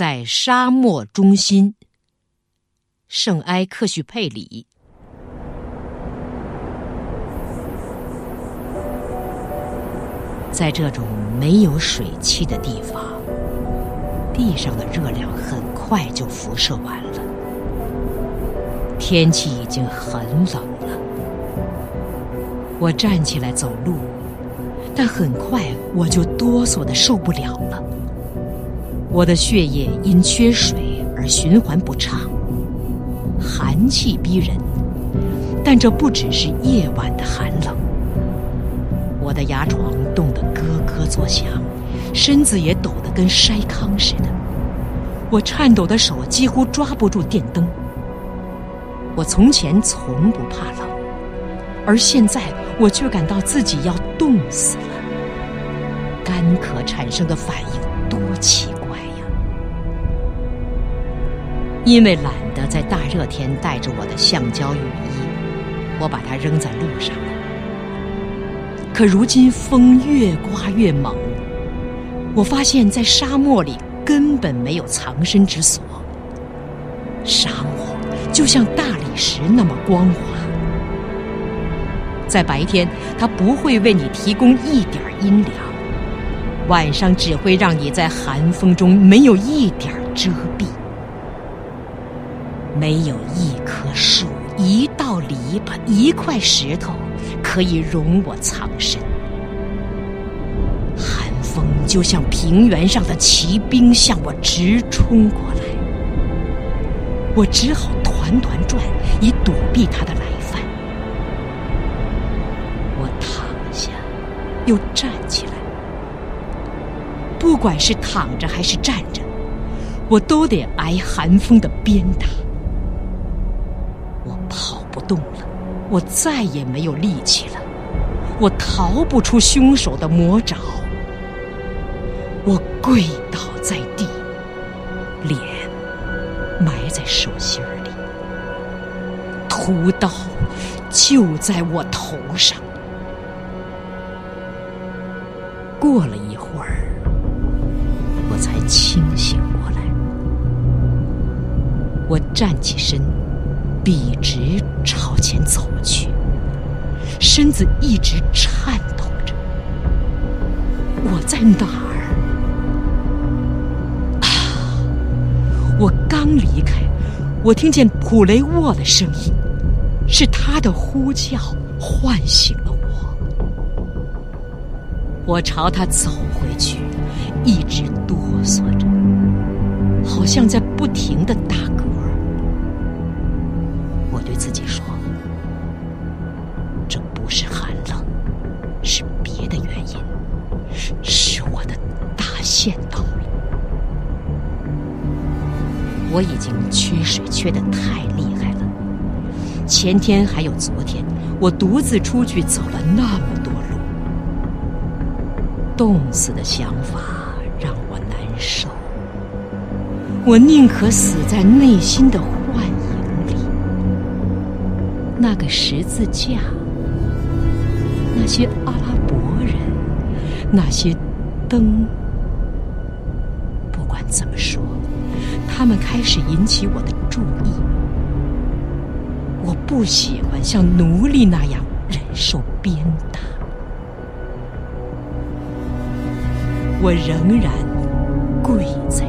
在沙漠中心，圣埃克许佩里。在这种没有水汽的地方，地上的热量很快就辐射完了。天气已经很冷了，我站起来走路，但很快我就哆嗦的受不了了。我的血液因缺水而循环不畅，寒气逼人，但这不只是夜晚的寒冷。我的牙床冻得咯咯作响，身子也抖得跟筛糠似的。我颤抖的手几乎抓不住电灯。我从前从不怕冷，而现在我却感到自己要冻死了。干渴产生的反应多奇怪因为懒得在大热天带着我的橡胶雨衣，我把它扔在路上了。可如今风越刮越猛，我发现，在沙漠里根本没有藏身之所。沙漠就像大理石那么光滑，在白天它不会为你提供一点阴凉，晚上只会让你在寒风中没有一点遮蔽，没有一棵树、一道篱笆、一块石头。可以容我藏身，寒风就像平原上的骑兵向我直冲过来，我只好团团转以躲避他的来犯。我躺下，又站起来，不管是躺着还是站着，我都得挨寒风的鞭打。动了。我再也没有力气了，我逃不出凶手的魔爪。我跪倒在地，脸埋在手心里，屠刀就在我头上。过了一会儿，我才清醒过来。我站起身。笔直朝前走去，身子一直颤抖着。我在哪儿？啊！我刚离开，我听见普雷沃的声音，是他的呼叫唤醒了我。我朝他走回去，一直哆嗦着，好像在不停的打嗝。自己说：“这不是寒冷，是别的原因，是我的大限到了。我已经缺水缺的太厉害了。前天还有昨天，我独自出去走了那么多路，冻死的想法让我难受。我宁可死在内心的。”那个十字架，那些阿拉伯人，那些灯，不管怎么说，他们开始引起我的注意。我不喜欢像奴隶那样忍受鞭打，我仍然跪在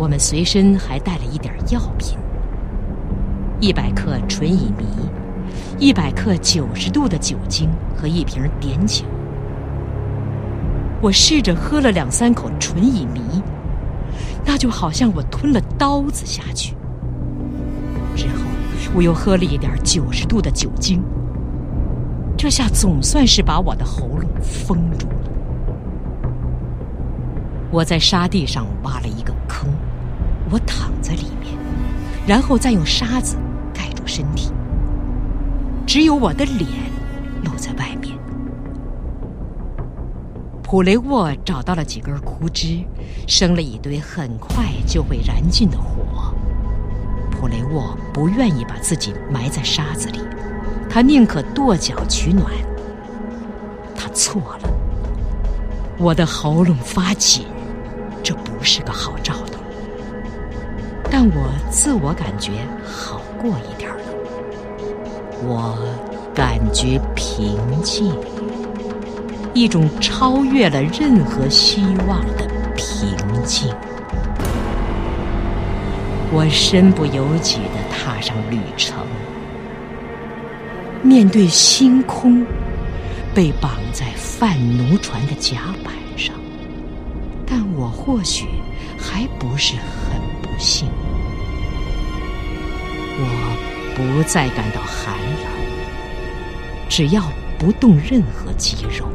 我们随身还带了一点药品：一百克纯乙醚，一百克九十度的酒精和一瓶碘酒。我试着喝了两三口纯乙醚，那就好像我吞了刀子下去。之后我又喝了一点九十度的酒精，这下总算是把我的喉咙封住了。我在沙地上挖了一个坑。我躺在里面，然后再用沙子盖住身体，只有我的脸露在外面。普雷沃找到了几根枯枝，生了一堆很快就会燃尽的火。普雷沃不愿意把自己埋在沙子里，他宁可跺脚取暖。他错了，我的喉咙发紧，这不是个好兆头。但我自我感觉好过一点了，我感觉平静，一种超越了任何希望的平静。我身不由己的踏上旅程，面对星空，被绑在贩奴船的甲板上，但我或许还不是很不幸。我不再感到寒冷，只要不动任何肌肉。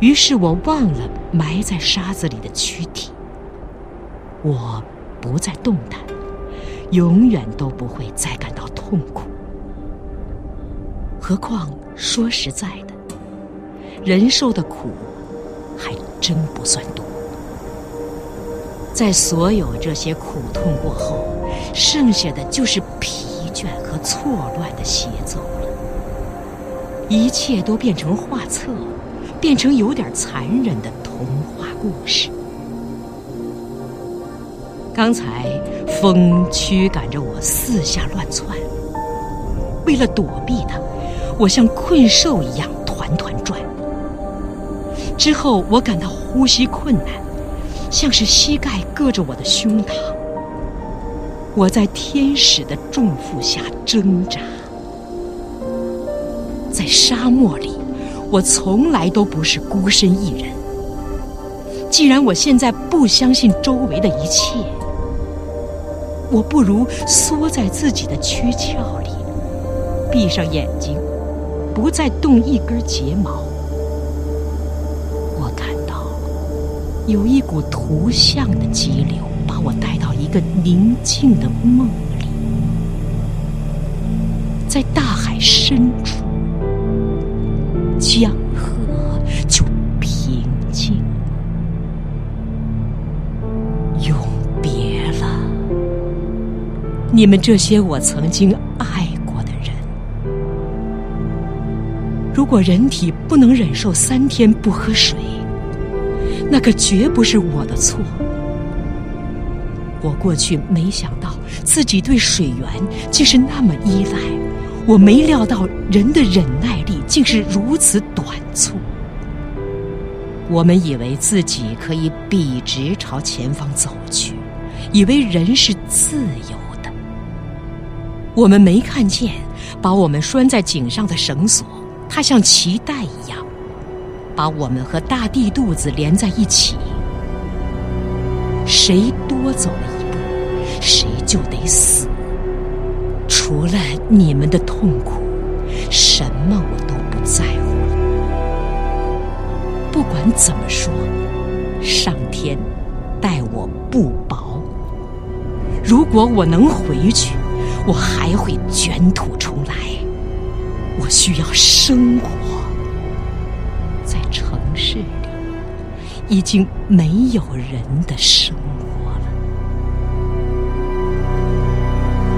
于是我忘了埋在沙子里的躯体，我不再动弹，永远都不会再感到痛苦。何况说实在的，人受的苦还真不算多。在所有这些苦痛过后，剩下的就是疲倦和错乱的协奏了。一切都变成画册，变成有点残忍的童话故事。刚才风驱赶着我四下乱窜，为了躲避它，我像困兽一样团团转。之后我感到呼吸困难。像是膝盖硌着我的胸膛，我在天使的重负下挣扎。在沙漠里，我从来都不是孤身一人。既然我现在不相信周围的一切，我不如缩在自己的躯壳里，闭上眼睛，不再动一根睫毛。有一股图像的激流，把我带到一个宁静的梦里，在大海深处，江河就平静。永别了，你们这些我曾经爱过的人。如果人体不能忍受三天不喝水，那可绝不是我的错。我过去没想到自己对水源竟是那么依赖，我没料到人的忍耐力竟是如此短促。我们以为自己可以笔直朝前方走去，以为人是自由的。我们没看见把我们拴在井上的绳索，它像脐带一样。把我们和大地肚子连在一起，谁多走了一步，谁就得死。除了你们的痛苦，什么我都不在乎了。不管怎么说，上天待我不薄。如果我能回去，我还会卷土重来。我需要生活。市里已经没有人的生活了。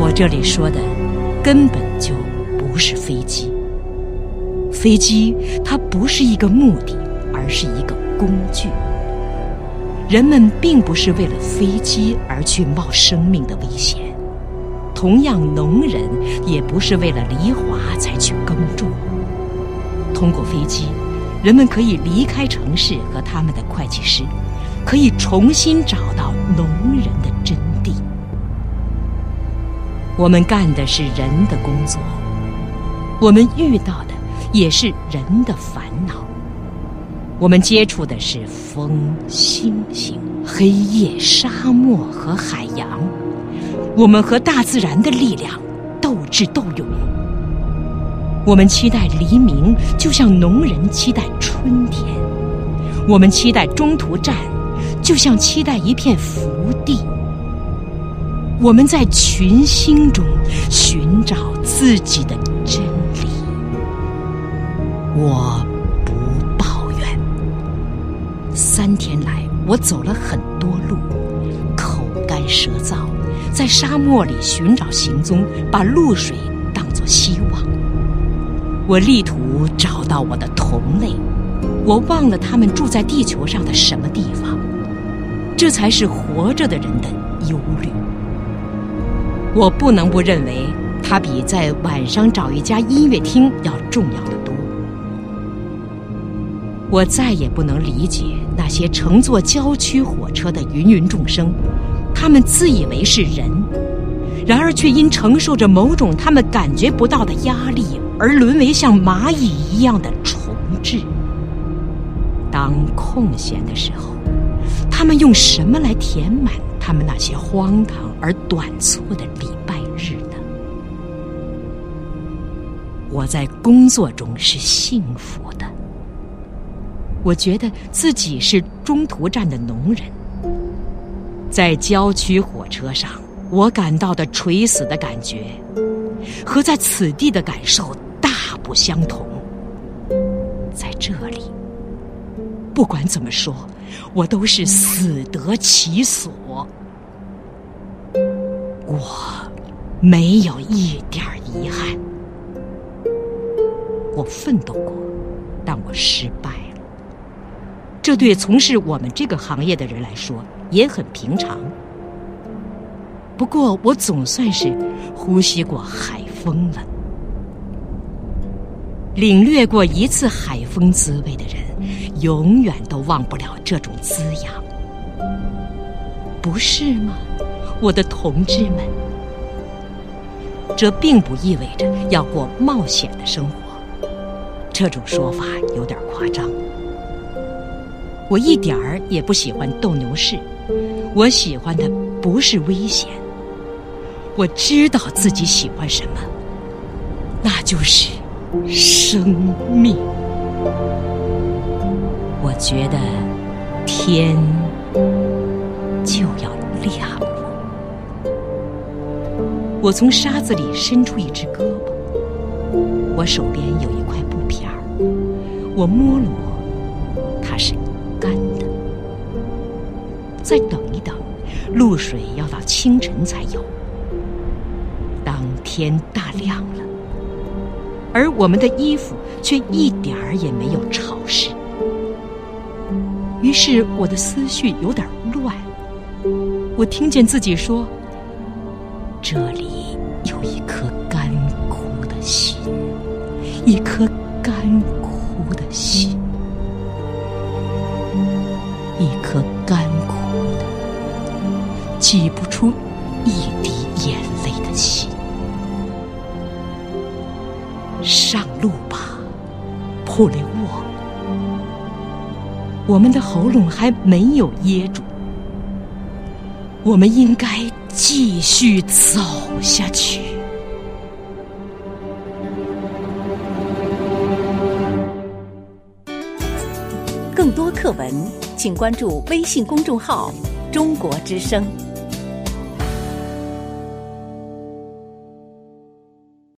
我这里说的根本就不是飞机，飞机它不是一个目的，而是一个工具。人们并不是为了飞机而去冒生命的危险，同样，农人也不是为了犁铧才去耕种。通过飞机。人们可以离开城市和他们的会计师，可以重新找到农人的真谛。我们干的是人的工作，我们遇到的也是人的烦恼。我们接触的是风、星星、黑夜、沙漠和海洋。我们和大自然的力量斗智斗勇。我们期待黎明，就像农人期待春天；我们期待中途站，就像期待一片福地。我们在群星中寻找自己的真理。我不抱怨。三天来，我走了很多路，口干舌燥，在沙漠里寻找行踪，把露水当作希望。我力图找到我的同类，我忘了他们住在地球上的什么地方。这才是活着的人的忧虑。我不能不认为，它比在晚上找一家音乐厅要重要的多。我再也不能理解那些乘坐郊区火车的芸芸众生，他们自以为是人，然而却因承受着某种他们感觉不到的压力，而沦为像蚂蚁一样的虫豸。当空闲的时候。他们用什么来填满他们那些荒唐而短促的礼拜日呢？我在工作中是幸福的，我觉得自己是中途站的农人。在郊区火车上，我感到的垂死的感觉，和在此地的感受不相同。在这里，不管怎么说。我都是死得其所，我没有一点遗憾。我奋斗过，但我失败了。这对从事我们这个行业的人来说也很平常。不过，我总算是呼吸过海风了。领略过一次海风滋味的人，永远都忘不了这种滋养，不是吗，我的同志们？这并不意味着要过冒险的生活，这种说法有点夸张。我一点儿也不喜欢斗牛士，我喜欢的不是危险，我知道自己喜欢什么，那就是。生命，我觉得天就要亮了。我从沙子里伸出一只胳膊，我手边有一块布片儿，我摸了摸，它是干的。再等一等，露水要到清晨才有。当天大亮了。而我们的衣服却一点儿也没有潮湿，于是我的思绪有点乱。我听见自己说：“这里有一颗干枯的心，一颗干枯的心，一颗干枯的，挤不普雷沃。我们的喉咙还没有噎住，我们应该继续走下去。更多课文，请关注微信公众号“中国之声”。